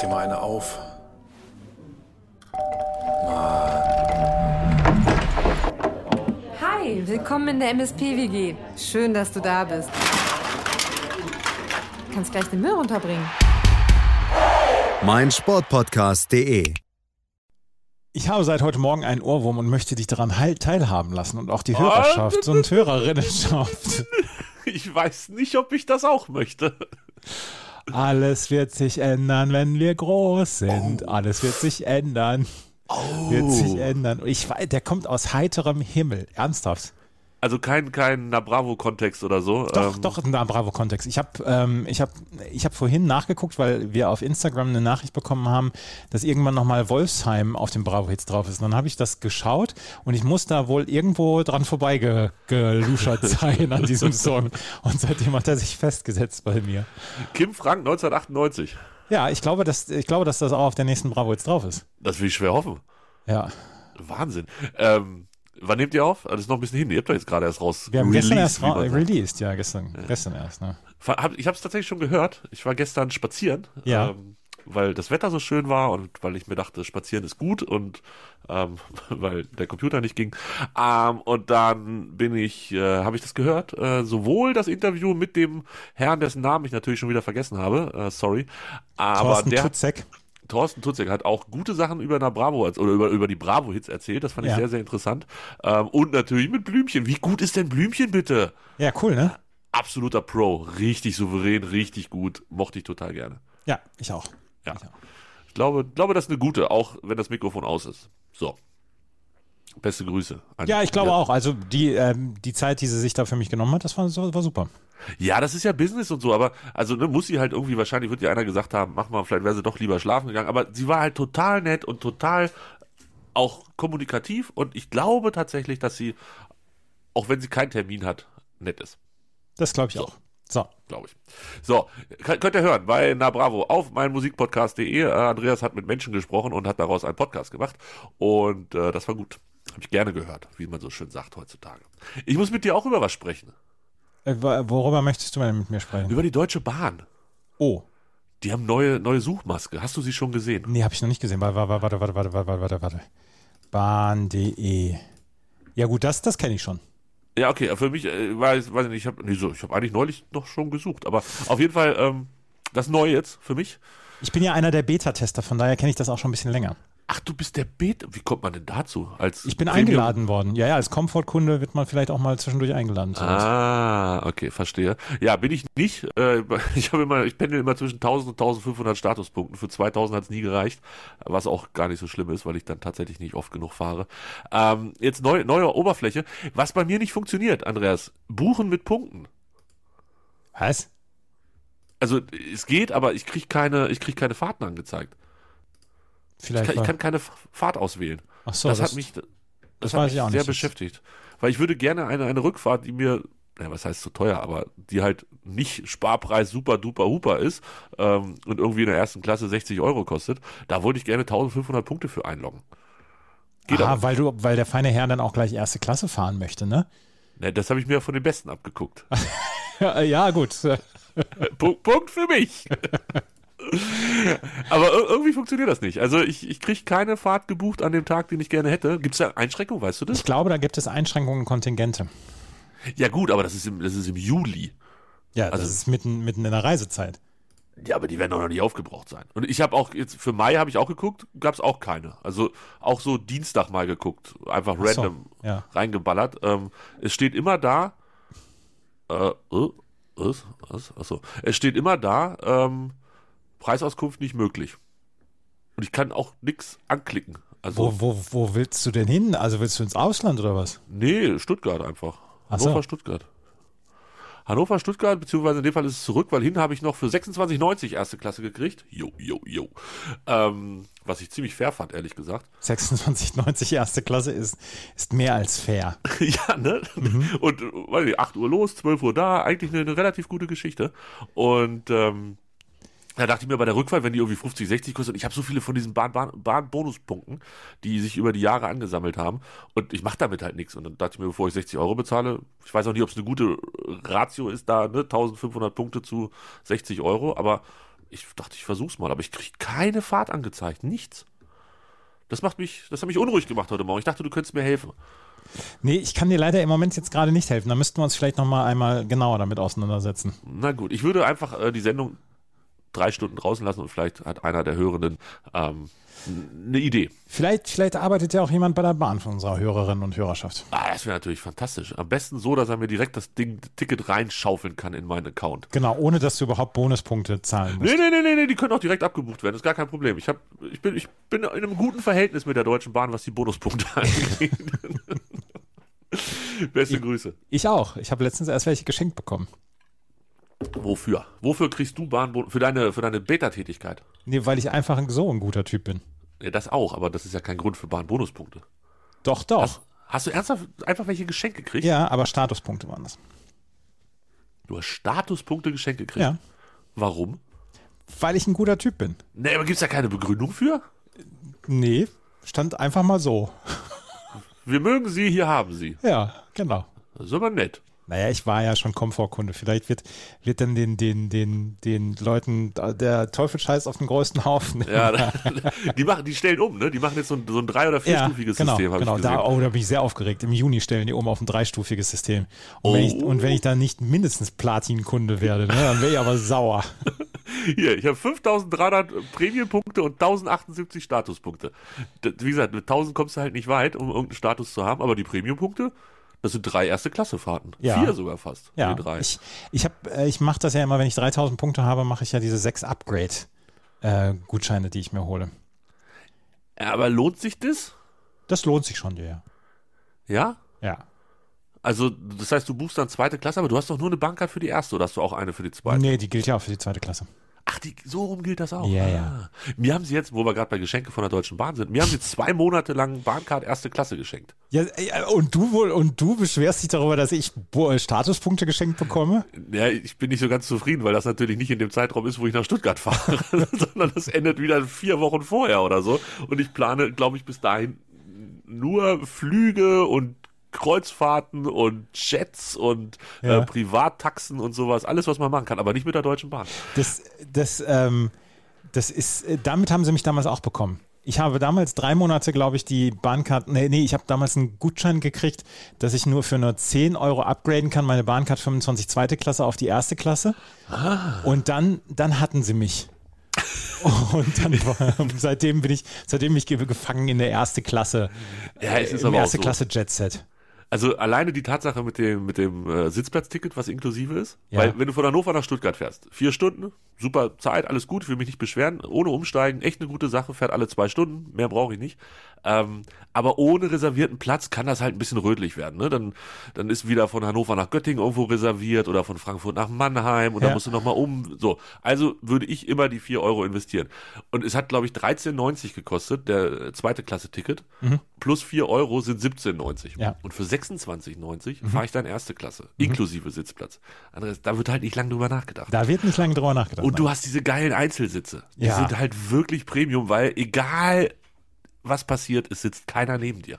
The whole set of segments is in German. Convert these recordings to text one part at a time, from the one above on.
dir mal eine auf. Hi, willkommen in der MSP-WG. Schön, dass du da bist. Du kannst gleich den Müll runterbringen. mein Sportpodcast.de. Ich habe seit heute Morgen einen Ohrwurm und möchte dich daran heil- teilhaben lassen und auch die Hörerschaft und Hörerinnenschaft. Ich weiß nicht, ob ich das auch möchte. Alles wird sich ändern, wenn wir groß sind. Alles wird sich ändern. Wird sich ändern. Ich weiß, der kommt aus heiterem Himmel. Ernsthaft. Also kein, kein Na Bravo-Kontext oder so. Doch, ähm, doch, na, bravo Kontext. Ich habe ähm, ich hab, ich hab vorhin nachgeguckt, weil wir auf Instagram eine Nachricht bekommen haben, dass irgendwann nochmal Wolfsheim auf dem Bravo-Hits drauf ist. Und dann habe ich das geschaut und ich muss da wohl irgendwo dran vorbeigeluschert sein an diesem Song. Und seitdem hat er sich festgesetzt bei mir. Kim Frank 1998. Ja, ich glaube, dass, ich glaube, dass das auch auf der nächsten Bravo-Hits drauf ist. Das will ich schwer hoffen. Ja. Wahnsinn. Ähm, wann nehmt ihr auf? Das ist noch ein bisschen hin. Ihr habt doch jetzt gerade erst raus. Wir haben gestern erst ra- released, ja, gestern, gestern erst. Ne? Ich habe es tatsächlich schon gehört. Ich war gestern spazieren, Ja. ähm, weil das Wetter so schön war und weil ich mir dachte, spazieren ist gut und ähm, weil der Computer nicht ging. Ähm, und dann bin ich, äh, habe ich das gehört, äh, sowohl das Interview mit dem Herrn, dessen Namen ich natürlich schon wieder vergessen habe, äh, sorry, aber Thorsten der Tutzek. Thorsten Tutzek hat auch gute Sachen über eine Bravo oder über, über die Bravo-Hits erzählt. Das fand ich Ja. sehr, sehr interessant. Ähm, und natürlich mit Blümchen. Wie gut ist denn Blümchen bitte? Ja, cool, ne? Absoluter Pro. Richtig souverän, richtig gut. Mochte ich total gerne. Ja, ich auch. Ja. Ich glaube, glaube, das ist eine gute, auch wenn das Mikrofon aus ist. So. Beste Grüße. an- Ja, ich glaube auch. Also die, ähm, die Zeit, die sie sich da für mich genommen hat, das war, so- war super. Ja, das ist ja Business und so, aber also ne, muss sie halt irgendwie, wahrscheinlich wird ja einer gesagt haben, mach mal, vielleicht wäre sie doch lieber schlafen gegangen, aber sie war halt total nett und total auch kommunikativ und ich glaube tatsächlich, dass sie, auch wenn sie keinen Termin hat, nett ist. Das glaube ich auch. So. glaube ich. So, könnt könnt ihr hören bei Na Bravo auf meinmusikpodcast.de. Äh, Andreas hat mit Menschen gesprochen und hat daraus einen Podcast gemacht und äh, das war gut. Habe ich gerne gehört, wie man so schön sagt heutzutage. Ich muss mit dir auch über was sprechen. Äh, wo- worüber möchtest du denn mit mir sprechen? Über die Deutsche Bahn. Oh. Die haben neue, neue Suchmaske. Hast du sie schon gesehen? Nee, habe ich noch nicht gesehen. Warte, warte, warte, warte, warte, warte, warte, warte. Bahn.de. Ja gut, das, das kenne ich schon. Ja, okay, für mich, äh, weiß, weiß ich nicht, ich habe nee, so, ich hab eigentlich neulich noch schon gesucht, aber auf jeden Fall ähm, das Neue jetzt für mich. Ich bin ja einer der Beta-Tester, von daher kenne ich das auch schon ein bisschen länger. Ach, du bist der Beta. Wie kommt man denn dazu? Als Ich bin Premium- eingeladen worden. Ja, ja, als Komfortkunde wird man vielleicht auch mal zwischendurch eingeladen. Ah, okay, verstehe. Ja, bin ich nicht. Äh, ich habe immer, ich pendel immer zwischen 1000 und 1500 Statuspunkten. Für 2000 hat es nie gereicht, was auch gar nicht so schlimm ist, weil ich dann tatsächlich nicht oft genug fahre. Ähm, jetzt neu, neue Oberfläche. Was bei mir nicht funktioniert, Andreas, buchen mit Punkten. Was? Also es geht, aber ich kriege keine, ich krieg keine Fahrten angezeigt. Ich Vielleicht. kann, ich kann keine Fahrt auswählen. Ach so, das, das- hat mich, das, das hat mich ich sehr nicht. beschäftigt. Weil ich würde gerne eine, eine Rückfahrt, die mir, ja, was heißt zu teuer, aber die halt nicht Sparpreis super duper huper ist ähm, und irgendwie in der ersten Klasse 60 Euro kostet, da wollte ich gerne 1500 Punkte für einloggen. Geht aber. weil du, weil der feine Herr dann auch gleich erste Klasse fahren möchte, ne? Ne, das habe ich mir ja von den Besten abgeguckt. Ja, ja gut. Punkt, Punkt für mich. aber ir- irgendwie funktioniert das nicht. Also ich, ich kriege keine Fahrt gebucht an dem Tag, den ich gerne hätte. Gibt es da Einschränkungen, weißt du das? Ich glaube, da gibt es Einschränkungen und Kontingente. Ja gut, aber das ist im, das ist im Juli. Ja, Also- das ist mitten, mitten in der Reisezeit. Ja, aber die werden doch noch nicht aufgebraucht sein. Und ich habe auch jetzt für Mai habe ich auch geguckt, gab es auch keine. Also auch so Dienstag mal geguckt, einfach so, random ja. reingeballert. Ähm, es steht immer da. Äh, äh? Was? Achso. Es steht immer da. Ähm, Preisauskunft nicht möglich. Und ich kann auch nichts anklicken. Also Wo, wo, wo willst du denn hin? Also willst du ins Ausland oder was? nee, Stuttgart einfach. Ach so. Hannover, Stuttgart. Hannover, Stuttgart, beziehungsweise in dem Fall ist es zurück, weil hin habe ich noch für 26,90 erste Klasse gekriegt. Jo, jo, jo. Ähm, was ich ziemlich fair fand, ehrlich gesagt. 26,90 erste Klasse ist, ist mehr als fair. ja, ne? Und, äh, weiß nicht, 8 Uhr los, 12 Uhr da, eigentlich eine, eine relativ gute Geschichte. Und, ähm, da dachte ich mir bei der Rückfahrt, wenn die irgendwie 50, 60 kostet, und ich habe so viele von diesen Bahn, Bahn, Bahn-Bonuspunkten, die sich über die Jahre angesammelt haben, und ich mache damit halt nichts. Und dann dachte ich mir, bevor ich 60 Euro bezahle, ich weiß auch nicht, ob es eine gute Ratio ist, da, ne, 1500 Punkte zu 60 Euro, aber Ich dachte, ich versuch's mal, aber ich kriege keine Fahrt angezeigt. Nichts. Das macht mich, das hat mich unruhig gemacht heute Morgen. Ich dachte, du könntest mir helfen. Nee, ich kann dir leider im Moment jetzt gerade nicht helfen. Da müssten wir uns vielleicht nochmal einmal genauer damit auseinandersetzen. Na gut, ich würde einfach äh, die Sendung drei Stunden draußen lassen und vielleicht hat einer der Hörenden ähm, eine Idee. Vielleicht, vielleicht arbeitet ja auch jemand bei der Bahn von unserer Hörerinnen und Hörerschaft. Ah, das wäre natürlich fantastisch. Am besten so, dass er mir direkt das Ding, Ticket reinschaufeln kann in meinen Account. Genau, ohne dass du überhaupt Bonuspunkte zahlen musst. Nee, nee, nee, nee, nee, die können auch direkt abgebucht werden. Das ist gar kein Problem. Ich, hab, ich, bin, ich bin in einem guten Verhältnis mit der Deutschen Bahn, was die Bonuspunkte angeht. Beste Grüße. Ich auch. Ich habe letztens erst welche geschenkt bekommen. Wofür? Wofür kriegst du Bahnbonus? Für deine, für deine Beta-Tätigkeit? Nee, weil ich einfach so ein guter Typ bin. Ja, das auch, aber das ist ja kein Grund für Bahnbonuspunkte. Doch, doch. Hast, hast du ernsthaft einfach welche geschenkt gekriegt? ja, aber Statuspunkte waren das. Du hast Statuspunkte geschenkt gekriegt? Ja. Warum? Weil ich ein guter Typ bin. Nee, aber gibt's da keine Begründung für? Nee, stand einfach mal so. Wir mögen sie, hier haben sie. Ja, genau. Das ist aber nett. Naja, ich war ja schon Komfortkunde. Vielleicht wird, wird dann den, den, den, den Leuten der Teufel scheiß auf den größten Haufen. Ja, die, machen, die stellen um, ne? Die machen jetzt so ein, so ein drei- oder vierstufiges genau, System, genau. Da, oh, da bin ich sehr aufgeregt. Im Juni stellen die um auf ein dreistufiges System. Und, Oh. wenn, ich, und wenn ich dann nicht mindestens Platin-Kunde werde, ne, dann wäre ich aber sauer. Hier, ich habe 5300 Prämienpunkte und 1078 Statuspunkte. Wie gesagt, mit 1000 kommst du halt nicht weit, um irgendeinen Status zu haben, aber die Prämienpunkte, das sind drei erste Klassefahrten. Ja. Vier sogar fast. Ja, Nee, drei. ich, ich, hab, äh, ich mache das ja immer, wenn ich 3000 Punkte habe, mache ich ja diese sechs Upgrade-Gutscheine, die ich mir hole. Aber lohnt sich das? Das lohnt sich schon, ja. Ja? Ja. Also, das heißt, du buchst dann zweite Klasse, aber du hast doch nur eine Bankkarte für die erste oder hast du auch eine für die zweite? Nee, die gilt ja auch für die zweite Klasse. Ach, die, so rum gilt das auch. Ja, Ah. ja. Mir haben sie jetzt, wo wir gerade bei Geschenke von der Deutschen Bahn sind, mir haben sie zwei Monate lang Bahncard erste Klasse geschenkt. Ja, äh, und du wohl, und du beschwerst dich darüber, dass ich Bo- Statuspunkte geschenkt bekomme? Ja, ich bin nicht so ganz zufrieden, weil das natürlich nicht in dem Zeitraum ist, wo ich nach Stuttgart fahre, sondern das endet wieder vier Wochen vorher oder so. Und ich plane, glaube ich, bis dahin nur Flüge und Kreuzfahrten und Jets und Ja. äh, Privattaxen und sowas, alles, was man machen kann, aber nicht mit der Deutschen Bahn. Das, das, ähm, das ist, äh, damit haben sie mich damals auch bekommen. Ich habe damals drei Monate, glaube ich, die Bahncard, nee, nee, ich habe damals einen Gutschein gekriegt, dass ich nur für nur 10 Euro upgraden kann, meine Bahncard 25 zweite Klasse auf die erste Klasse. Und dann, dann hatten sie mich. Und dann seitdem bin ich, seitdem bin ich ge- gefangen in der erste Klasse. Ja, es ist Im aber auch erste so. Klasse Jet Set. Also alleine die Tatsache mit dem, mit dem äh, Sitzplatzticket, was inklusive ist. Ja. Weil wenn du von Hannover nach Stuttgart fährst, vier Stunden, super Zeit, alles gut, will mich nicht beschweren, ohne Umsteigen, echt eine gute Sache, fährt alle zwei Stunden, mehr brauche ich nicht. Ähm, aber ohne reservierten Platz kann das halt ein bisschen rötlich werden. Ne? Dann, dann ist wieder von Hannover nach Göttingen irgendwo reserviert oder von Frankfurt nach Mannheim und Ja. dann musst du nochmal um. So, also würde ich immer die vier Euro investieren. Und es hat, glaube ich, 13,90 gekostet, der zweite Klasse-Ticket. Plus vier Euro sind 17,90. Ja. Und für 26,90 fahre ich dann erste Klasse, inklusive Sitzplatz. Anderes, da wird halt nicht lange drüber nachgedacht. Da wird nicht lange drüber nachgedacht. Und du hast diese geilen Einzelsitze. Die Ja. sind halt wirklich Premium, weil egal was passiert, es sitzt keiner neben dir.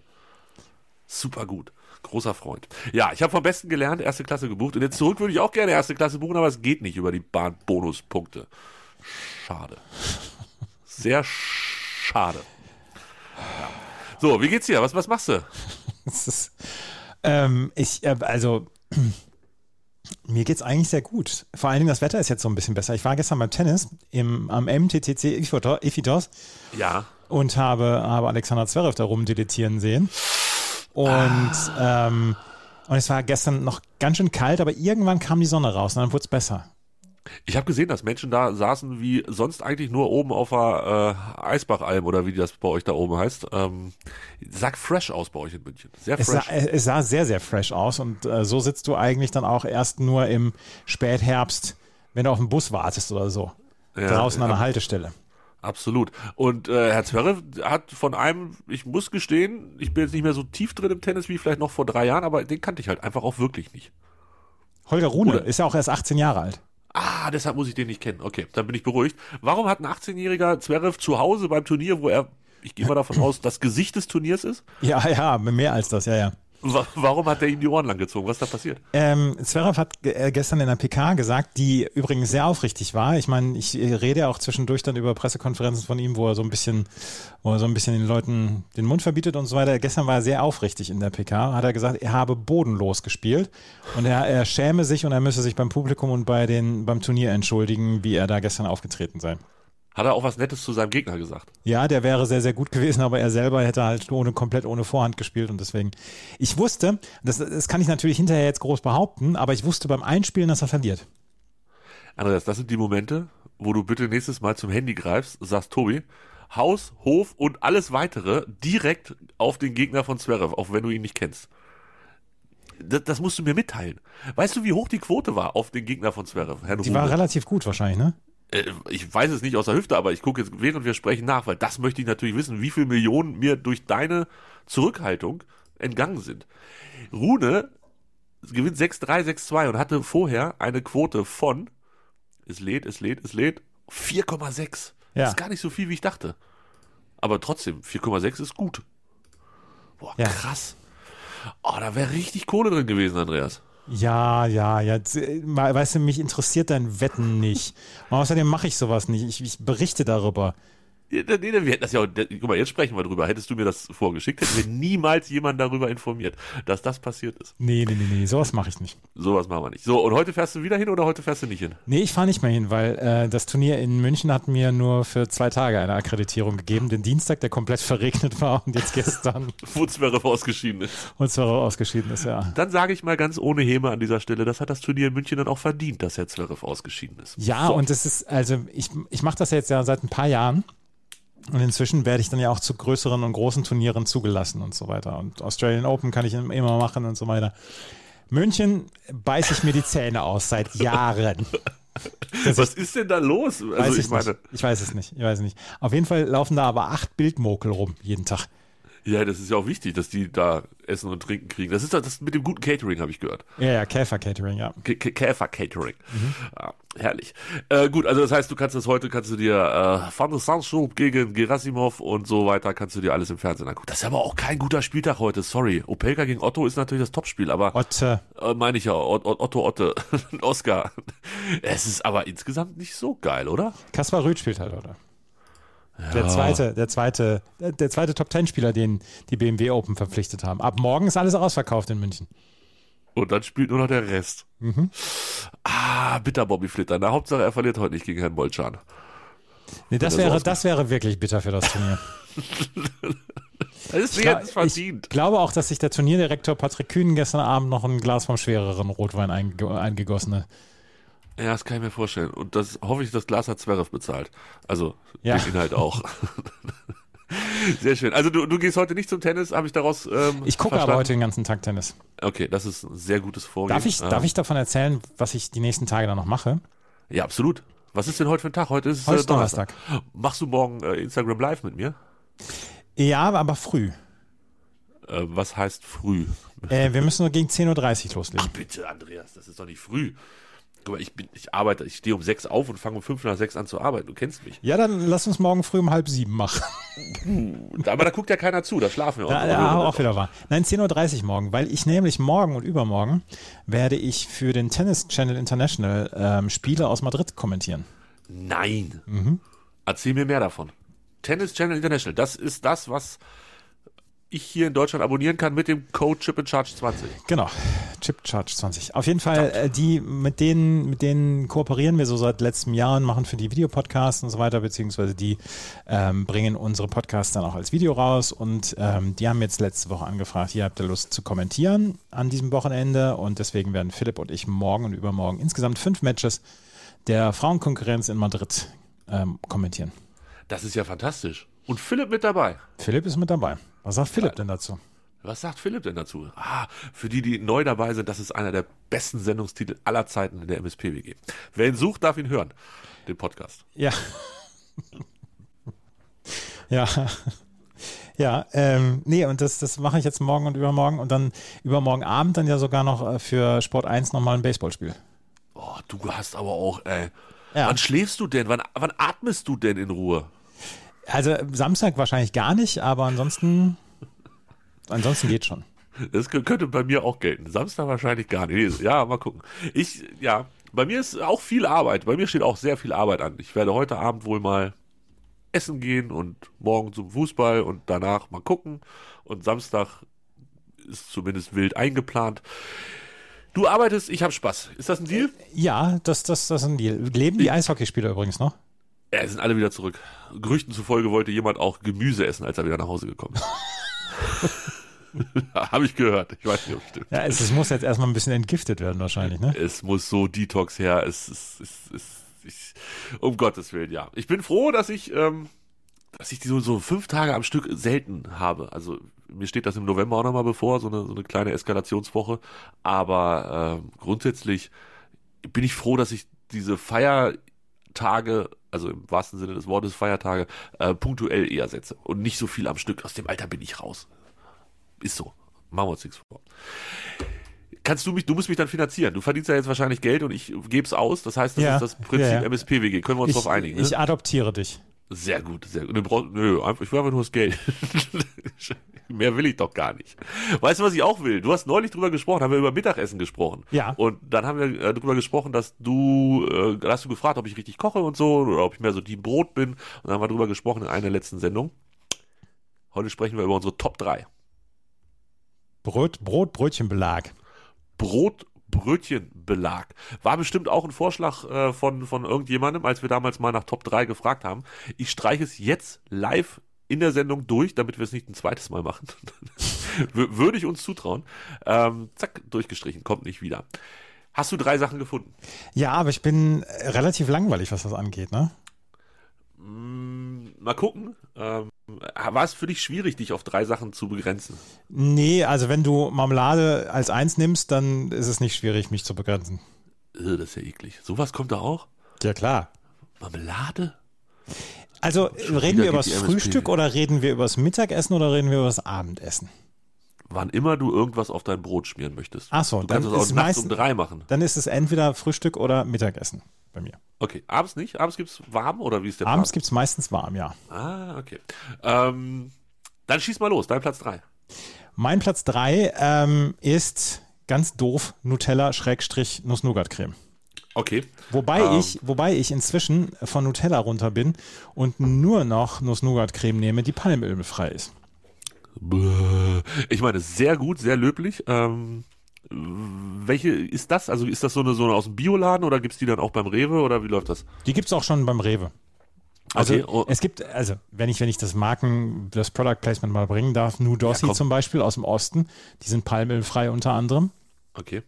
Super gut. Großer Freund. Ja, ich habe vom Besten gelernt, erste Klasse gebucht. Und jetzt zurück würde ich auch gerne erste Klasse buchen, aber es geht nicht über die Bahnbonuspunkte. Schade. Sehr schade. Ja. So, wie geht's dir? Was, was machst du? Ist, ähm, ich, äh, also, mir geht's eigentlich sehr gut. Vor allen Dingen das Wetter ist jetzt so ein bisschen besser. Ich war gestern beim Tennis im, am MTTC Ifitos Ja. Und habe, habe Alexander Zverev da rumdilettieren sehen. Und, Ah. ähm, und es war gestern noch ganz schön kalt, aber irgendwann kam die Sonne raus und dann wurde es besser. Ich habe gesehen, dass Menschen da saßen wie sonst eigentlich nur oben auf der äh, Eisbachalm oder wie das bei euch da oben heißt. Ähm, sah fresh aus bei euch in München. Sehr Es sah, fresh. es sah sehr, sehr fresh aus und äh, so sitzt du eigentlich dann auch erst nur im Spätherbst, wenn du auf den Bus wartest oder so. Ja, draußen an der Haltestelle. Absolut. Und äh, Herr Zverev hat von einem, ich muss gestehen, ich bin jetzt nicht mehr so tief drin im Tennis wie vielleicht noch vor drei Jahren, aber den kannte ich halt einfach auch wirklich nicht. Holger Rune Oder- ist ja auch erst 18 Jahre alt. Ah, deshalb muss ich den nicht kennen. Okay, dann bin ich beruhigt. Warum hat ein 18-jähriger Zverev zu Hause beim Turnier, wo er, ich gehe mal davon aus, das Gesicht des Turniers ist? Ja, ja, mehr als das, ja, ja. Warum hat er ihm die Ohren lang gezogen? Was ist da passiert? Ähm, Zverev hat äh, gestern in der PK gesagt, die übrigens sehr aufrichtig war. Ich meine, ich rede auch zwischendurch dann über Pressekonferenzen von ihm, wo er so ein bisschen, wo er so ein bisschen den Leuten den Mund verbietet und so weiter. Gestern war er sehr aufrichtig in der PK. Hat er gesagt, er habe bodenlos gespielt und er, er schäme sich und er müsse sich beim Publikum und bei den beim Turnier entschuldigen, wie er da gestern aufgetreten sei. Hat er auch was Nettes zu seinem Gegner gesagt? Ja, der wäre sehr, sehr gut gewesen, aber er selber hätte halt ohne, komplett ohne Vorhand gespielt und deswegen. Ich wusste, das, das kann ich natürlich hinterher jetzt groß behaupten, aber ich wusste beim Einspielen, dass er verliert. Andreas, das sind die Momente, wo du bitte nächstes Mal zum Handy greifst, sagst Tobi, Haus, Hof und alles weitere direkt auf den Gegner von Zverev, auch wenn du ihn nicht kennst. Das, das, musst du mir mitteilen. Weißt du, wie hoch die Quote war auf den Gegner von Zverev? Herr die war relativ gut wahrscheinlich, ne? Äh, ich weiß es nicht aus der Hüfte, aber ich gucke jetzt, während wir sprechen, nach, weil das möchte ich natürlich wissen, wie viele Millionen mir durch deine Zurückhaltung entgangen sind. Rune gewinnt 6-3, 6-2 und hatte vorher eine Quote von, es lädt, es lädt, es lädt, 4,6. Ja. Das ist gar nicht so viel, wie ich dachte. Aber trotzdem, 4,6 ist gut. Boah, ja. krass. Oh, da wäre richtig Kohle drin gewesen, Andreas. Ja, ja, ja. Weißt du, mich interessiert dein Wetten nicht. Und außerdem mache ich sowas nicht. Ich, ich berichte darüber. Nee, nee, wir hätten das ja auch, guck mal, jetzt sprechen wir drüber. Hättest du mir das vorgeschickt, hätten wir niemals jemanden darüber informiert, dass das passiert ist. Nee, nee, nee, nee, sowas mache ich nicht. Sowas machen wir nicht. So, und heute fährst du wieder hin oder heute fährst du nicht hin? Nee, ich fahre nicht mehr hin, weil äh, das Turnier in München hat mir nur für zwei Tage eine Akkreditierung gegeben. Den Dienstag, der komplett verregnet war und jetzt gestern. Wo Zverev ausgeschieden ist. Wo Zverev ausgeschieden ist, ja. Dann sage ich mal ganz ohne Häme an dieser Stelle, das hat das Turnier in München dann auch verdient, dass Herr Zverev ausgeschieden ist. Ja, so. und das ist, also ich, ich mache das jetzt ja seit ein paar Jahren. Und inzwischen werde ich dann ja auch zu größeren und großen Turnieren zugelassen und so weiter. Und Australian Open kann ich immer machen und so weiter. München beiße ich mir die Zähne aus seit Jahren. Das Was ist denn da los? Also ich, ich meine, ich weiß es nicht. Ich weiß es nicht. Auf jeden Fall laufen da aber acht Bildmokel rum jeden Tag. Ja, das ist ja auch wichtig, dass die da Essen und Trinken kriegen. Das ist das mit dem guten Catering, habe ich gehört. Ja, ja, Käfer-Catering, ja. Käfer-Catering. Mhm. Ja, herrlich. Äh, gut, also das heißt, du kannst das heute, kannst du dir äh, Van der Sandschub gegen Gerasimov und so weiter, kannst du dir alles im Fernsehen angucken. Das ist aber auch kein guter Spieltag heute, sorry. Opelka gegen Otto ist natürlich das Topspiel, aber Otte. Äh, meine ich ja, Otto Otte, Oscar. Es ist aber insgesamt nicht so geil, oder? Kaspar Rüth spielt halt, oder? Der zweite, der zweite, der zweite Top Ten Spieler, den die BMW Open verpflichtet haben. Ab morgen ist alles ausverkauft in München. Und dann spielt nur noch der Rest. Mhm. Ah, bitter Bobby Flitter. Na, Hauptsache er verliert heute nicht gegen Herrn Bolchan. Nee, das wäre, das wäre wirklich bitter für das Turnier. das ist ich, jetzt verdient. Ich glaube auch, dass sich der Turnierdirektor Patrick Kühn gestern Abend noch ein Glas vom schwereren Rotwein eingegossen hat. Ja, das kann ich mir vorstellen. Und das hoffe ich, das Glas hat Zverev bezahlt. Also ja. den Inhalt auch. Sehr schön. Also du, du gehst heute nicht zum Tennis, habe ich daraus. Ähm, ich gucke aber heute den ganzen Tag Tennis. Okay, das ist ein sehr gutes Vorgehen. Darf ich, ähm, darf ich davon erzählen, was ich die nächsten Tage dann noch mache? Ja, absolut. Was ist denn heute für ein Tag? Heute ist, heute äh, Donnerstag. Donnerstag. Machst du morgen äh, Instagram Live mit mir? Ja, aber früh. Äh, was heißt früh? Äh, wir müssen nur gegen 10.30 Uhr loslegen. Ach bitte, Andreas, das ist doch nicht früh. Guck mal, ich, bin, ich arbeite, ich stehe um sechs auf und fange um fünf nach sechs an zu arbeiten. Du kennst mich. Ja, dann lass uns morgen früh um halb sieben machen. Aber da guckt ja keiner zu, da schlafen wir auch. Ja, ja auch wieder wahr. Nein, 10.30 Uhr morgen, weil ich nämlich morgen und übermorgen werde ich für den Tennis Channel International ähm, Spiele aus Madrid kommentieren. Nein. Mhm. Erzähl mir mehr davon. Tennis Channel International, das ist das, was ich hier in Deutschland abonnieren kann mit dem Code Chip and Charge 20. Genau, Chip Charge 20. Auf jeden Fall, äh, die mit denen, mit denen kooperieren wir so seit letztem Jahr und machen für die Videopodcasts und so weiter, beziehungsweise die ähm, bringen unsere Podcasts dann auch als Video raus und ähm, die haben jetzt letzte Woche angefragt, hier habt ihr Lust zu kommentieren an diesem Wochenende und deswegen werden Philipp und ich morgen und übermorgen insgesamt fünf Matches der Frauenkonkurrenz in Madrid ähm, kommentieren. Das ist ja fantastisch. Und Philipp mit dabei. Philipp ist mit dabei. Was sagt Philipp denn dazu? Was sagt Philipp denn dazu? Ah, für die, die neu dabei sind, das ist einer der besten Sendungstitel aller Zeiten in der MSP-WG. Wer ihn sucht, darf ihn hören. Den Podcast. Ja. ja. Ja, ähm, nee, und das, das mache ich jetzt morgen und übermorgen und dann übermorgen Abend dann ja sogar noch äh, für Sport 1 nochmal ein Baseballspiel. Oh, du hast aber auch, ey. Ja. Wann schläfst du denn? Wann, wann atmest du denn in Ruhe? Also Samstag wahrscheinlich gar nicht, aber ansonsten, ansonsten geht schon. Das könnte bei mir auch gelten. Samstag wahrscheinlich gar nicht. Ja, mal gucken. Ich, ja, bei mir ist auch viel Arbeit. Bei mir steht auch sehr viel Arbeit an. Ich werde heute Abend wohl mal essen gehen und morgen zum Fußball und danach mal gucken. Und Samstag ist zumindest wild eingeplant. Du arbeitest, ich habe Spaß. Ist das ein Deal? Ja, das, das, das ist ein Deal. Leben die Eishockeyspieler übrigens noch? Ja, sind alle wieder zurück. Gerüchten zufolge wollte jemand auch Gemüse essen, als er wieder nach Hause gekommen ist. Habe ich gehört. Ich weiß nicht, ob es stimmt. Ja, es, es, muss jetzt erstmal ein bisschen entgiftet werden, wahrscheinlich, ne? Es muss so Detox her. Es, es, es, es ich, um Gottes Willen, ja. Ich bin froh, dass ich, ähm, dass ich die so, so fünf Tage am Stück selten habe. Also mir steht das im November auch nochmal bevor, so eine, so eine kleine Eskalationswoche. Aber äh, grundsätzlich bin ich froh, dass ich diese Feiertage, also im wahrsten Sinne des Wortes Feiertage, äh, punktuell eher setze und nicht so viel am Stück. Aus dem Alter bin ich raus. Ist so. Machen wir uns nichts vor. Kannst du mich, du musst mich dann finanzieren. Du verdienst ja jetzt wahrscheinlich Geld und ich gebe es aus. Das heißt, das ja, ist das Prinzip ja, ja. MSPWG. Können wir uns ich, darauf einigen? Ne? Ich adoptiere dich. Sehr gut, sehr gut. Nö, einfach, ich will einfach nur das Geld. Mehr will ich doch gar nicht. Weißt du, was ich auch will? Du hast neulich drüber gesprochen, haben wir über Mittagessen gesprochen. Ja. Und dann haben wir äh, drüber gesprochen, dass du, äh, hast du gefragt, ob ich richtig koche und so, oder ob ich mehr so die Brot bin. Und dann haben wir drüber gesprochen in einer letzten Sendung. Heute sprechen wir über unsere Top 3. Brot, Brot, Brötchenbelag. Brot, Brötchenbelag. War bestimmt auch ein Vorschlag äh, von, von irgendjemandem, als wir damals mal nach Top 3 gefragt haben. Ich streiche es jetzt live in der Sendung durch, damit wir es nicht ein zweites Mal machen. Würde ich uns zutrauen. Ähm, zack, durchgestrichen, kommt nicht wieder. Hast du drei Sachen gefunden? Ja, aber ich bin relativ langweilig, was das angeht, ne? Mm, mal gucken. Ähm, war es für dich schwierig, dich auf drei Sachen zu begrenzen? Nee, also wenn du Marmelade als eins nimmst, dann ist es nicht schwierig, mich zu begrenzen. Das ist ja eklig. Sowas kommt da auch? Ja, klar. Marmelade? Also reden wir über das Frühstück oder reden wir über das Mittagessen oder reden wir über das Abendessen? Wann immer du irgendwas auf dein Brot schmieren möchtest. Ach so, du dann kannst es auch nachts um drei machen. Dann ist es entweder Frühstück oder Mittagessen bei mir. Okay, abends nicht? Abends gibt es warm oder wie ist der Abends gibt es meistens warm, ja. Ah, okay. Ähm, dann schieß mal los, dein Platz 3. Mein Platz 3 ähm, ist ganz doof Nutella-Nuss-Nougat-Creme. Okay. Wobei ähm. ich, wobei ich inzwischen von Nutella runter bin und nur noch Nuss-Nougat-Creme nehme, die palmölfrei ist. Ich meine, sehr gut, sehr löblich. Ähm, welche ist das? Also ist das so eine, so eine aus dem Bioladen oder gibt es die dann auch beim Rewe oder wie läuft das? Die gibt es auch schon beim Rewe. Also okay. oh. es gibt, also wenn ich, wenn ich das Marken, das Product Placement mal bringen darf, New Dossi ja, zum Beispiel aus dem Osten, die sind palmölfrei unter anderem. Okay.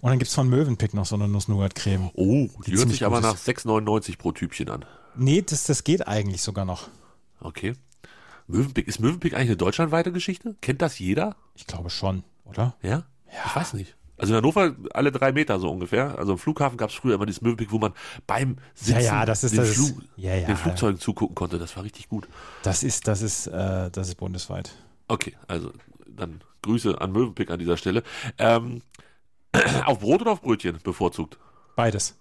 Und dann gibt es von Mövenpick noch so eine Nuss-Nougat-Creme. Oh, die, die hört sich aber nach 6,99 pro Tübchen an. Nee, das, das geht eigentlich sogar noch. Okay. Mövenpick, ist Mövenpick eigentlich eine deutschlandweite Geschichte? Kennt das jeder? Ich glaube schon, oder? Ja? Ja. Ich weiß nicht. Also in Hannover alle drei Meter so ungefähr. Also im Flughafen gab es früher immer dieses Möbelpick, wo man beim Sitzen ja, ja, das ist, den, das Flug, ist, ja, ja, den Flugzeugen zugucken konnte. Das war richtig gut. Das ist, das ist, äh, das ist bundesweit. Okay, also dann Grüße an Möwenpick an dieser Stelle. Ähm, auf Brot oder auf Brötchen bevorzugt? Beides.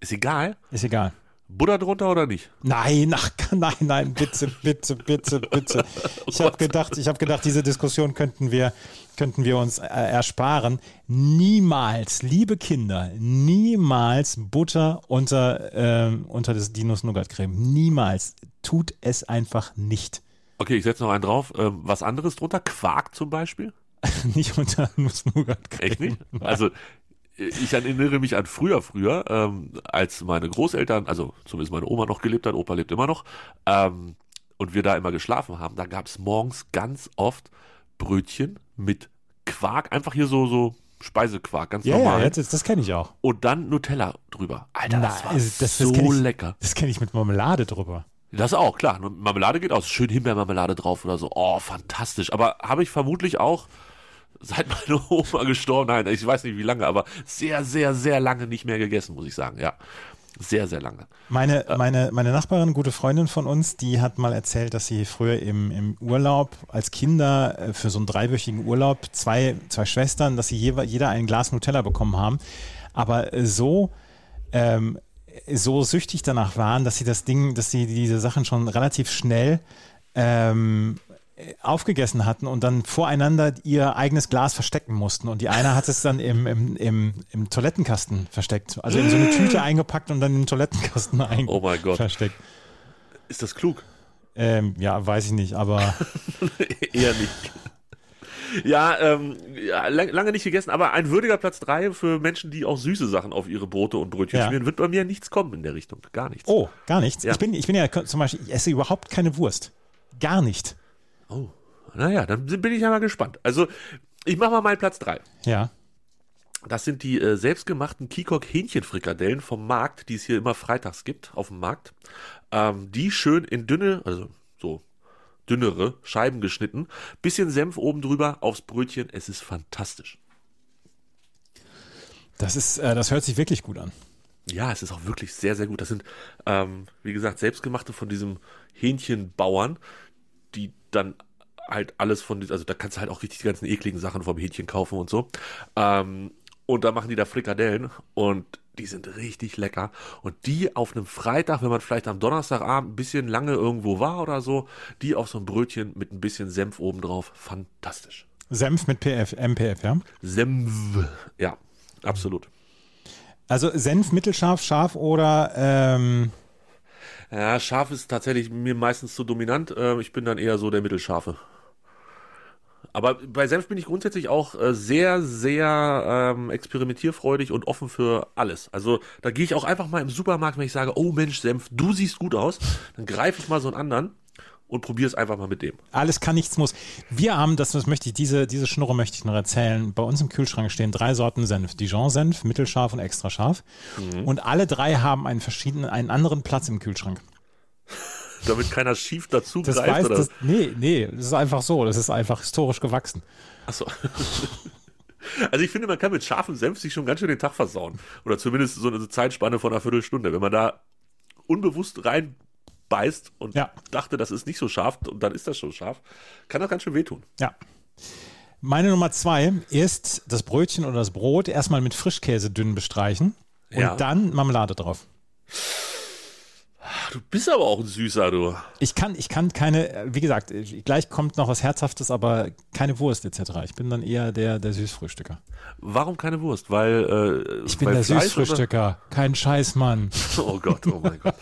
Ist egal? Ist egal. Butter drunter oder nicht? Nein, ach, nein, nein, bitte, bitte, bitte, bitte. Ich habe gedacht, ich habe gedacht, diese Diskussion könnten wir, könnten wir uns äh, ersparen. Niemals, liebe Kinder, niemals Butter unter, äh, unter das Dinos Nougat Creme. Niemals. Tut es einfach nicht. Okay, ich setze noch einen drauf. Ähm, was anderes drunter? Quark zum Beispiel? nicht unter Nuss Nougat Creme. Echt nicht? Also ich erinnere mich an früher, früher, ähm, als meine Großeltern, also zumindest meine Oma noch gelebt hat, Opa lebt immer noch, ähm, und wir da immer geschlafen haben, da gab es morgens ganz oft Brötchen mit Quark, einfach hier so, so Speisequark, ganz ja, normal. Ja, das, das kenne ich auch. Und dann Nutella drüber. Alter, das Na, war das, das, so ich, lecker. Das kenne ich mit Marmelade drüber. Das auch, klar. Marmelade geht aus. Schön Himbeermarmelade drauf oder so. Oh, fantastisch. Aber habe ich vermutlich auch seit meine Oma gestorben, nein, ich weiß nicht wie lange, aber sehr, sehr, sehr lange nicht mehr gegessen, muss ich sagen, ja. Sehr, sehr lange. Meine, meine, meine Nachbarin, gute Freundin von uns, die hat mal erzählt, dass sie früher im, im Urlaub als Kinder äh, für so einen dreiwöchigen Urlaub zwei, zwei Schwestern, dass sie jeder ein Glas Nutella bekommen haben. Aber so, ähm, so süchtig danach waren, dass sie das Ding, dass sie diese Sachen schon relativ schnell ähm, äh, aufgegessen hatten und dann voreinander ihr eigenes Glas verstecken mussten. Und die eine hat es dann im, im, im, im Toilettenkasten versteckt. Also in so eine Tüte eingepackt und dann im Toilettenkasten ein Oh mein Gott. versteckt. Ist das klug? Ähm, ja, weiß ich nicht, aber Eher nicht. Ja, ähm, ja, lang- lange nicht gegessen, aber ein würdiger Platz 3 für Menschen, die auch süße Sachen auf ihre Brote und Brötchen Ja. schmieren, wird bei mir nichts kommen in der Richtung. Gar nichts. oh, gar nichts. Ja. Ich, bin, ich bin ja zum Beispiel, ich esse überhaupt keine Wurst. Gar nicht. Oh. Naja, dann bin ich ja mal gespannt. Also, ich mache mal meinen Platz 3. Ja. Das sind die äh, selbstgemachten Kikok Hähnchenfrikadellen vom Markt, die es hier immer freitags gibt auf dem Markt. Ähm, die schön in dünne, also so dünnere Scheiben geschnitten, bisschen Senf oben drüber aufs Brötchen. Es ist fantastisch. Das ist, äh, das hört sich wirklich gut an. Ja, es ist auch wirklich sehr, sehr gut. Das sind, ähm, wie gesagt, selbstgemachte von diesem Hähnchenbauern, die dann halt alles von, also da kannst du halt auch richtig die ganzen ekligen Sachen vom Hähnchen kaufen und so. Ähm, und da machen die da Frikadellen und die sind richtig lecker. Und die auf einem Freitag, wenn man vielleicht am Donnerstagabend ein bisschen lange irgendwo war oder so, die auf so ein Brötchen mit ein bisschen Senf obendrauf, fantastisch. Senf mit PF, MPF, ja. Senf, ja, absolut. Also Senf mittelscharf, scharf oder ähm, Ja, scharf ist tatsächlich mir meistens zu dominant. Äh, ich bin dann eher so der Mittelscharfe. Aber bei Senf bin ich grundsätzlich auch äh, sehr, sehr ähm, experimentierfreudig und offen für alles. Also da gehe ich auch einfach mal im Supermarkt, wenn ich sage, oh Mensch, Senf, du siehst gut aus, dann greife ich mal so einen anderen und probiere es einfach mal mit dem. alles kann, nichts muss. Wir haben, das, das möchte ich, diese, diese Schnurre möchte ich noch erzählen. Bei uns im Kühlschrank stehen drei Sorten Senf. Dijon-Senf, mittelscharf und extra scharf. Und alle drei haben einen verschiedenen, einen anderen Platz im Kühlschrank. Damit keiner schief dazu Das greift weiß, oder. das, nee, nee, das ist einfach so. Das ist einfach historisch gewachsen. Achso. Also ich finde, man kann mit scharfem Senf sich schon ganz schön den Tag versauen. Oder zumindest so eine Zeitspanne von einer Viertelstunde. Wenn man da unbewusst reinbeißt und Ja. dachte, das ist nicht so scharf und dann ist das schon scharf, kann das ganz schön wehtun. Ja. Meine Nummer zwei ist das Brötchen oder das Brot erstmal mit Frischkäse dünn bestreichen und Ja. dann Marmelade drauf. Du bist aber auch ein Süßer, du. Ich kann, ich kann keine, äh, wie gesagt, ich- gleich kommt noch was Herzhaftes, aber keine Wurst etc. Ich bin dann eher der, der Süßfrühstücker. Warum keine Wurst? Weil äh, Ich bin weil der Fleisch Süßfrühstücker, kein Scheißmann. Oder? Oh Gott, oh mein Gott.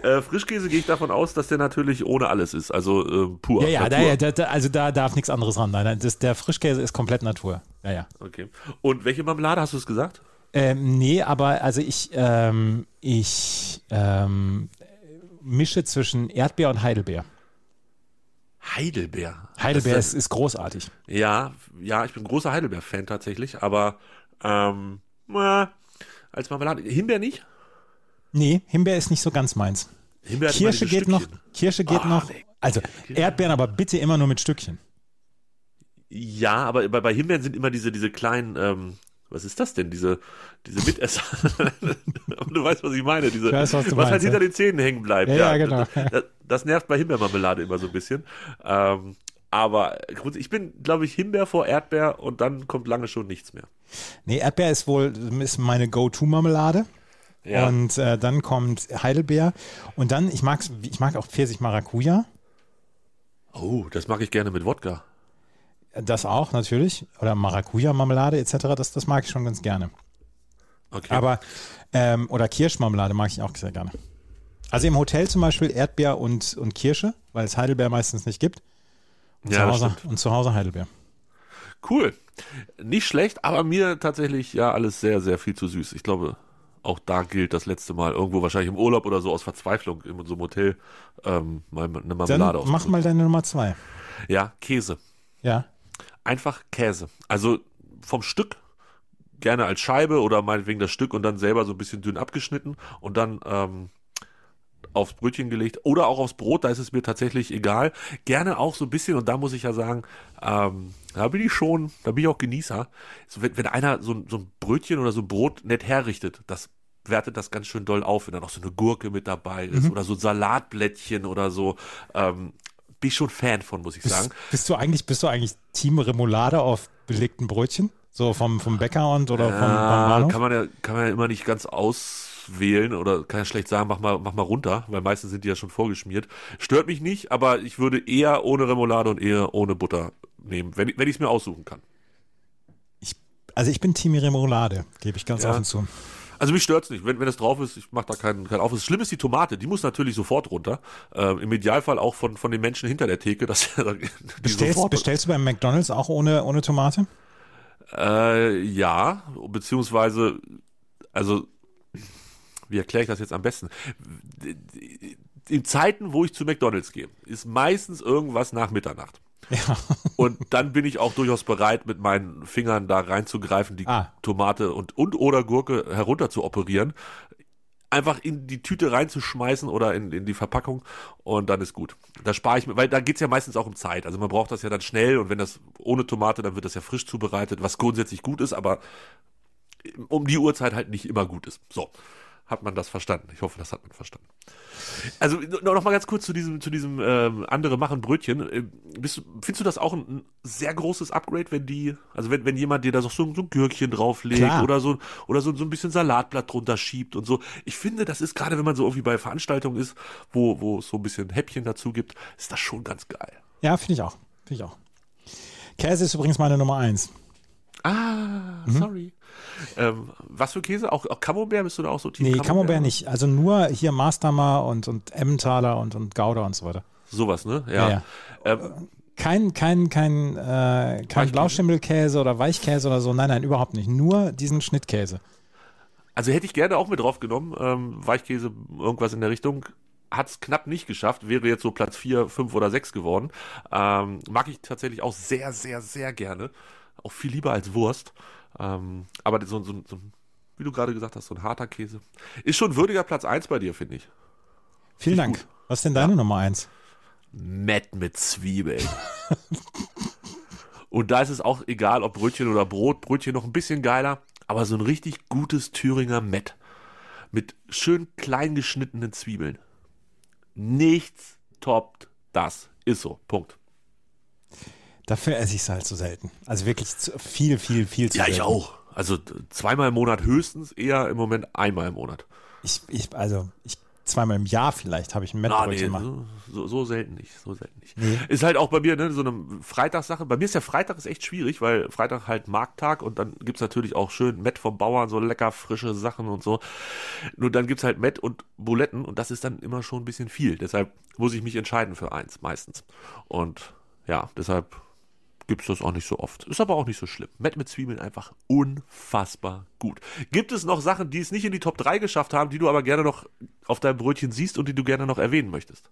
äh, Frischkäse gehe ich davon aus, dass der natürlich ohne alles ist, also äh, pur. Ja, ja, da, Natur. ja da, da, also da darf nichts anderes ran. Nein, das, der Frischkäse ist komplett Natur. Ja, ja. Okay. Und welche Marmelade hast du es gesagt? Ähm, nee, aber also ich, ähm, ich ähm, mische zwischen Erdbeer und Heidelbeer. Heidelbeer. Heidelbeer ist, ist großartig. Ja, ja, ich bin großer Heidelbeer-Fan tatsächlich, aber ähm, na, als Marmelade. Himbeer nicht? Nee, Himbeer ist nicht so ganz meins. Himbeer Kirsche geht noch. Stückchen. Kirsche geht Ah, noch. nee. Also Erdbeeren, aber bitte immer nur mit Stückchen. Ja, aber bei, bei Himbeeren sind immer diese, diese kleinen, ähm, was ist das denn? Diese, diese Mitesser. du weißt, was ich meine. Diese, weiß, was du halt meinst, hinter ja. den Zähnen hängen bleibt. Ja, ja, genau. Das, das nervt bei Himbeermarmelade immer so ein bisschen. Ähm, aber ich bin, glaube ich, Himbeer vor Erdbeer und dann kommt lange schon nichts mehr. Nee, Erdbeer ist wohl ist meine Go-To-Marmelade. Ja. Und äh, dann kommt Heidelbeer. Und dann, ich, mag's, ich mag auch Pfirsich-Maracuja. oh, das mag ich gerne mit Wodka. Das auch natürlich. Oder Maracuja-Marmelade etc. Das, das mag ich schon ganz gerne. Okay. Aber, ähm, oder Kirschmarmelade mag ich auch sehr gerne. Also im Hotel zum Beispiel Erdbeer und, und Kirsche, weil es Heidelbeer meistens nicht gibt. Und, Ja, zu, Hause, und zu Hause Heidelbeer. Cool. Nicht schlecht, aber mir tatsächlich ja alles sehr, sehr viel zu süß. Ich glaube, auch da gilt das letzte Mal irgendwo wahrscheinlich im Urlaub oder so aus Verzweiflung in so einem Hotel ähm, mal eine Marmelade mach ausprobieren. mal deine Nummer zwei. Ja, Käse. Ja. Einfach Käse. Also vom Stück gerne als Scheibe oder meinetwegen das Stück und dann selber so ein bisschen dünn abgeschnitten und dann ähm, aufs Brötchen gelegt oder auch aufs Brot, da ist es mir tatsächlich egal. Gerne auch so ein bisschen, und da muss ich ja sagen, ähm, da bin ich schon, da bin ich auch Genießer. So, wenn, wenn einer so, ein- so ein Brötchen oder so ein Brot nett herrichtet, das wertet das ganz schön doll auf, wenn da noch so eine Gurke mit dabei ist oder so Salatblättchen oder so. Ähm, bin ich schon Fan von, muss ich sagen. Bist, bist du eigentlich, bist du eigentlich Team Remoulade auf belegten Brötchen? So vom, vom Bäcker und oder vom, vom Ja, Bahnhof? kann man ja, kann man ja immer nicht ganz auswählen oder kann ja schlecht sagen, mach mal, mach mal runter, weil meistens sind die ja schon vorgeschmiert. Stört mich nicht, aber ich würde eher ohne Remoulade und eher ohne Butter nehmen, wenn, wenn ich es mir aussuchen kann. Ich, also ich bin Team Remoulade, gebe ich ganz Ja. offen zu. Also mich stört's nicht, wenn, wenn das drauf ist, ich mache da keinen keinen Aufriss. Schlimm ist die Tomate, die muss natürlich sofort runter. Ähm, Im Idealfall auch von, von den Menschen hinter der Theke, dass die Bestellst, sofort bestellst du beim McDonalds auch ohne, ohne Tomate? Äh, ja, beziehungsweise, also, wie erkläre ich das jetzt am besten? In Zeiten, wo ich zu McDonalds gehe, ist meistens irgendwas nach Mitternacht. Ja. Und dann bin ich auch durchaus bereit, mit meinen Fingern da reinzugreifen, die Ah. Tomate und, und oder Gurke herunter zu operieren. Einfach in die Tüte reinzuschmeißen oder in, in die Verpackung und dann ist gut. Da spare ich mir, weil da geht's ja meistens auch um Zeit. Also man braucht das ja dann schnell und wenn das ohne Tomate, dann wird das ja frisch zubereitet, was grundsätzlich gut ist, aber um die Uhrzeit halt nicht immer gut ist. So, hat man das verstanden. Ich hoffe, das hat man verstanden. Also noch mal ganz kurz zu diesem, zu diesem ähm, andere machen Brötchen. Äh, Bist, findest du das auch ein, ein sehr großes Upgrade, wenn die, also wenn, wenn jemand dir da so, so ein Gürkchen drauflegt Klar. oder so oder so, so ein bisschen Salatblatt drunter schiebt und so. Ich finde, das ist gerade, wenn man so irgendwie bei Veranstaltungen ist, wo, wo es so ein bisschen Häppchen dazu gibt, ist das schon ganz geil. Ja, finde ich auch. Finde ich auch. Käse ist übrigens meine Nummer eins. Ah, Mhm. sorry. Ähm, was für Käse? Auch, auch Camembert bist du da auch so Team Nee, Camembert nicht. Also nur hier Maßdamer und, und Emmentaler und, und Gouda und so weiter. Sowas, ne? Ja. Ja, ja. Ähm, Kein, kein, kein, äh, kein? Blauschimmelkäse oder Weichkäse oder so. Nein, nein, überhaupt nicht. Nur diesen Schnittkäse. Also hätte ich gerne auch mit drauf genommen, ähm, Weichkäse, irgendwas in der Richtung. Hat es knapp nicht geschafft, wäre jetzt so Platz 4, 5 oder 6 geworden. Ähm, mag ich tatsächlich auch sehr, sehr, sehr gerne. Auch viel lieber als Wurst. Ähm, aber so, so, so, wie du gerade gesagt hast, so ein harter Käse. Ist schon würdiger Platz 1 bei dir, finde ich. Vielen Dank. Was ist denn deine Nummer eins? Mett mit Zwiebeln. Und da ist es auch egal, ob Brötchen oder Brot. Brötchen noch ein bisschen geiler, aber so ein richtig gutes Thüringer Mett. Mit schön klein geschnittenen Zwiebeln. Nichts toppt das. Ist so. Punkt. Dafür esse ich es halt so selten. Also wirklich zu, viel, viel, viel zu Ja, selten. ich auch. Also zweimal im Monat höchstens, eher im Moment einmal im Monat. Ich, ich, also ich, zweimal im Jahr vielleicht habe ich ein Ah, nee, Mettbrötchen mal. so, so, selten nicht, so selten nicht. Nee. Ist halt auch bei mir ne, so eine Freitagssache. Bei mir ist der Freitag ist echt schwierig, weil Freitag halt Markttag und dann gibt's natürlich auch schön Mett vom Bauern, so lecker frische Sachen und so. Nur dann gibt's halt Mett und Buletten und das ist dann immer schon ein bisschen viel. Deshalb muss ich mich entscheiden für eins meistens. Und ja, deshalb gibt's das auch nicht so oft. Ist aber auch nicht so schlimm. Mett mit Zwiebeln einfach unfassbar gut. Gibt es noch Sachen, die es nicht in die Top 3 geschafft haben, die du aber gerne noch auf deinem Brötchen siehst und die du gerne noch erwähnen möchtest?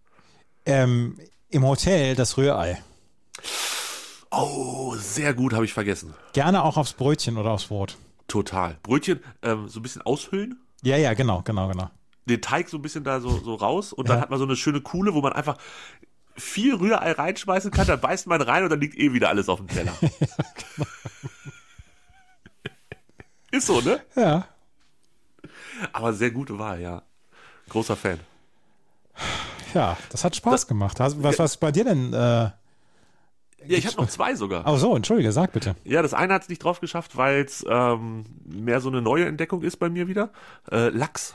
Ähm, Im Hotel das Rührei. Oh, sehr gut, habe ich vergessen. Gerne auch aufs Brötchen oder aufs Brot. Total. Brötchen ähm, so ein bisschen aushöhlen, Ja, ja, genau, genau, genau. den Teig so ein bisschen da so, so raus und dann Ja. hat man so eine schöne Kuhle, wo man einfach viel Rührei reinschmeißen kann, dann beißt man rein und dann liegt eh wieder alles auf dem Teller. Ist so, ne? Ja. Aber sehr gute Wahl, ja. Großer Fan. Ja, das hat Spaß gemacht. Hast- Was, was bei dir denn? Äh, Ja, ich habe noch zwei sogar. oh so, entschuldige, sag bitte. Ja, das eine hat es nicht drauf geschafft, weil es ähm, mehr so eine neue Entdeckung ist bei mir wieder. Äh, Lachs.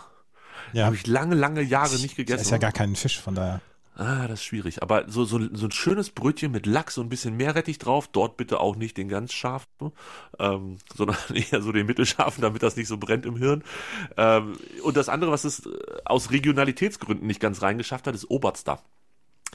Ja, Habe ich lange, lange Jahre nicht das gegessen. ist ja gar kein Fisch, von daher. Ah, das ist schwierig. Aber so, so, so ein schönes Brötchen mit Lachs und ein bisschen Meerrettich drauf. Dort bitte auch nicht den ganz scharfen, ähm, sondern eher so den mittelscharfen, damit das nicht so brennt im Hirn. Ähm, und das andere, was es äh, aus Regionalitätsgründen nicht ganz reingeschafft hat, ist Oberster.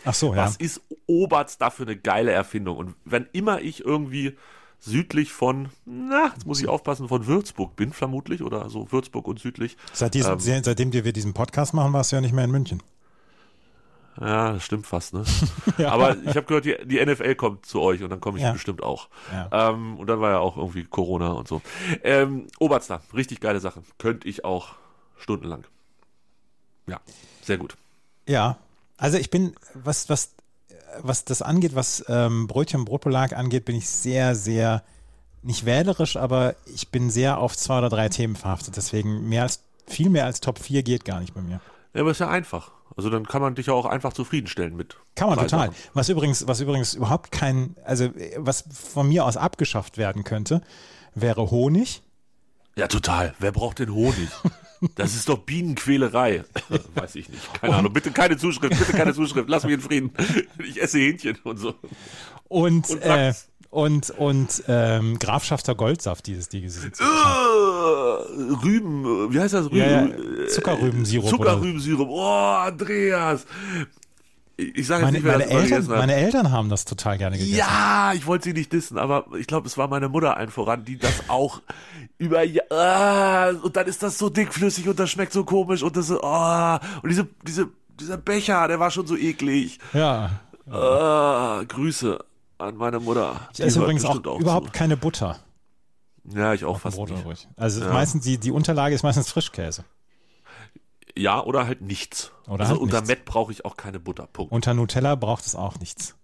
Ach so, ja. Was ist Oberster für eine geile Erfindung? Und wenn immer ich irgendwie südlich von, na, jetzt muss ich aufpassen, von Würzburg bin, vermutlich, oder so Würzburg und südlich. Seit diesem, ähm, se- seitdem wir diesen Podcast machen, warst du ja nicht mehr in München. Ja, das stimmt fast, ne? Ja. Aber ich habe gehört, die, die NFL kommt zu euch und dann komme ich Ja. bestimmt auch. Ja. Ähm, und dann war ja auch irgendwie Corona und so. Ähm, Oberster, richtig geile Sache. Könnte ich auch stundenlang. Ja, sehr gut. Ja, also ich bin, was, was, was das angeht, was ähm, Brötchen Brotbelag angeht, bin ich sehr, sehr, nicht wählerisch, aber ich bin sehr auf zwei oder drei Themen verhaftet. Deswegen mehr als, viel mehr als Top 4 geht gar nicht bei mir. Ja, aber ist ja einfach. Also dann kann man dich ja auch einfach zufriedenstellen mit. Kann man total. Was übrigens, was übrigens überhaupt kein, also was von mir aus abgeschafft werden könnte, wäre Honig. Ja, total. Wer braucht denn Honig? Das ist doch Bienenquälerei. Weiß ich nicht. Keine Ahnung. Bitte keine Zuschrift, bitte keine Zuschrift. Lass mich in Frieden. Ich esse Hähnchen und so. Und, Und äh, und, und ähm, Grafschafter Goldsaft, dieses, dieses Äh, Rüben, äh, wie heißt das? Rüben, Ja, ja, äh, Zuckerrübensirup Zuckerrübensirup. Oh, Andreas. Ich sage jetzt meine, nicht, wer meine, das mal Eltern, gegessen hat. meine Eltern haben das total gerne gegessen. Ja, ich wollte sie nicht dissen, aber ich glaube, es war meine Mutter allen voran, die das auch über ah, und dann ist das so dickflüssig und das schmeckt so komisch und das ah, und diese, diese, dieser Becher, der war schon so eklig. Ja. Ah, Grüße an meine Mutter. Ich esse übrigens auch, bestimmt überhaupt zu. keine Butter. Ja, ich auch fast Brot nicht. übrig. Also Ja. meistens die, die Unterlage ist meistens Frischkäse. Ja, oder halt nichts. Oder also halt unter nichts. Met brauche ich auch keine Butter. Punkt. Unter Nutella braucht es auch nichts.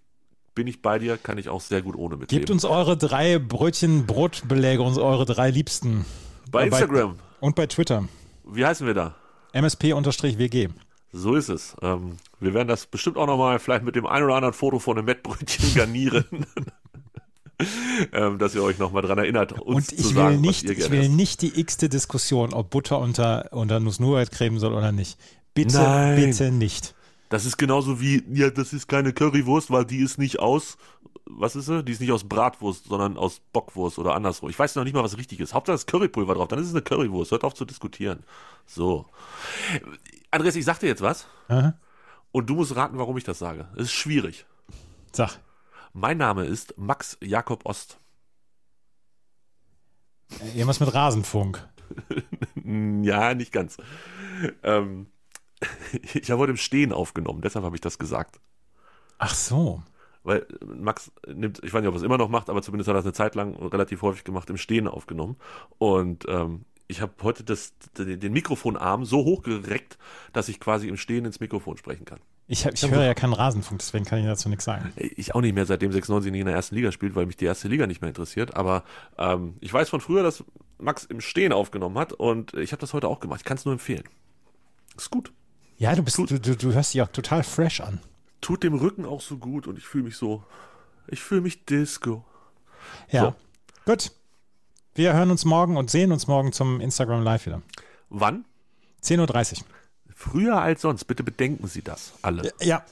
Bin ich bei dir, kann ich auch sehr gut ohne mitleben. Gebt uns eure drei Brötchen, Brotbeläge, uns eure drei Liebsten. bei Äh, Instagram, Und bei Twitter. wie heißen wir da? MSP-WG. So ist es. Ähm, wir werden das bestimmt auch nochmal vielleicht mit dem ein oder anderen Foto von einem Mettbrötchen garnieren. ähm, dass ihr euch nochmal dran erinnert, Und ich sagen, will nicht, was ihr ich will nicht die x-te Diskussion, ob Butter unter, unter Nuss-Nougat-Creme soll oder nicht. Bitte, Nein. bitte nicht. Das ist genauso wie, ja, das ist keine Currywurst, weil die ist nicht aus, was ist sie? Die ist nicht aus Bratwurst, sondern aus Bockwurst oder andersrum. Ich weiß noch nicht mal, was richtig ist. Hauptsache ist Currypulver drauf, dann ist es eine Currywurst. Hört auf zu diskutieren. So. Andreas, ich sag dir jetzt was Aha. und du musst raten, warum ich das sage. Es ist schwierig. Sag. Mein Name ist Max Jakob Ost. Irgendwas mit Rasenfunk. Ja, nicht ganz. Ähm, ich habe heute im Stehen aufgenommen, deshalb habe ich das gesagt. Ach so. Weil Max nimmt, ich weiß nicht, ob er es immer noch macht, aber zumindest hat er es eine Zeit lang relativ häufig gemacht, im Stehen aufgenommen. Und ähm, ich habe heute das, den den Mikrofonarm so hochgereckt, dass ich quasi im Stehen ins Mikrofon sprechen kann. Ich, hab, ich höre ja keinen Rasenfunk, deswegen kann ich dazu nichts sagen. Ich auch nicht mehr, seitdem 96 nicht in der ersten Liga spielt, weil mich die erste Liga nicht mehr interessiert. Aber ähm, ich weiß von früher, dass Max im Stehen aufgenommen hat und ich habe das heute auch gemacht. Ich kann es nur empfehlen. Ist gut. Ja, du bist, du, du, du hörst dich auch total fresh an. Tut dem Rücken auch so gut und ich fühle mich so. Ich fühle mich Disco. Ja. So. Gut. Wir hören uns morgen und sehen uns morgen zum Instagram Live wieder. Wann? 10.30 Uhr. Früher als sonst. Bitte bedenken Sie das alle. Ja.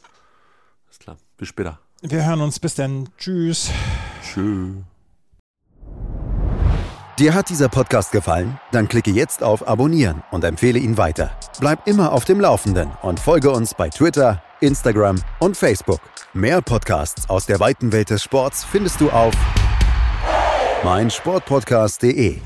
Ist klar. Bis später. Wir hören uns. Bis dann. Tschüss. Tschö. Dir hat dieser Podcast gefallen? Dann klicke jetzt auf Abonnieren und empfehle ihn weiter. Bleib immer auf dem Laufenden und folge uns bei Twitter, Instagram und Facebook. Mehr Podcasts aus der weiten Welt des Sports findest du auf meinsportpodcast.de.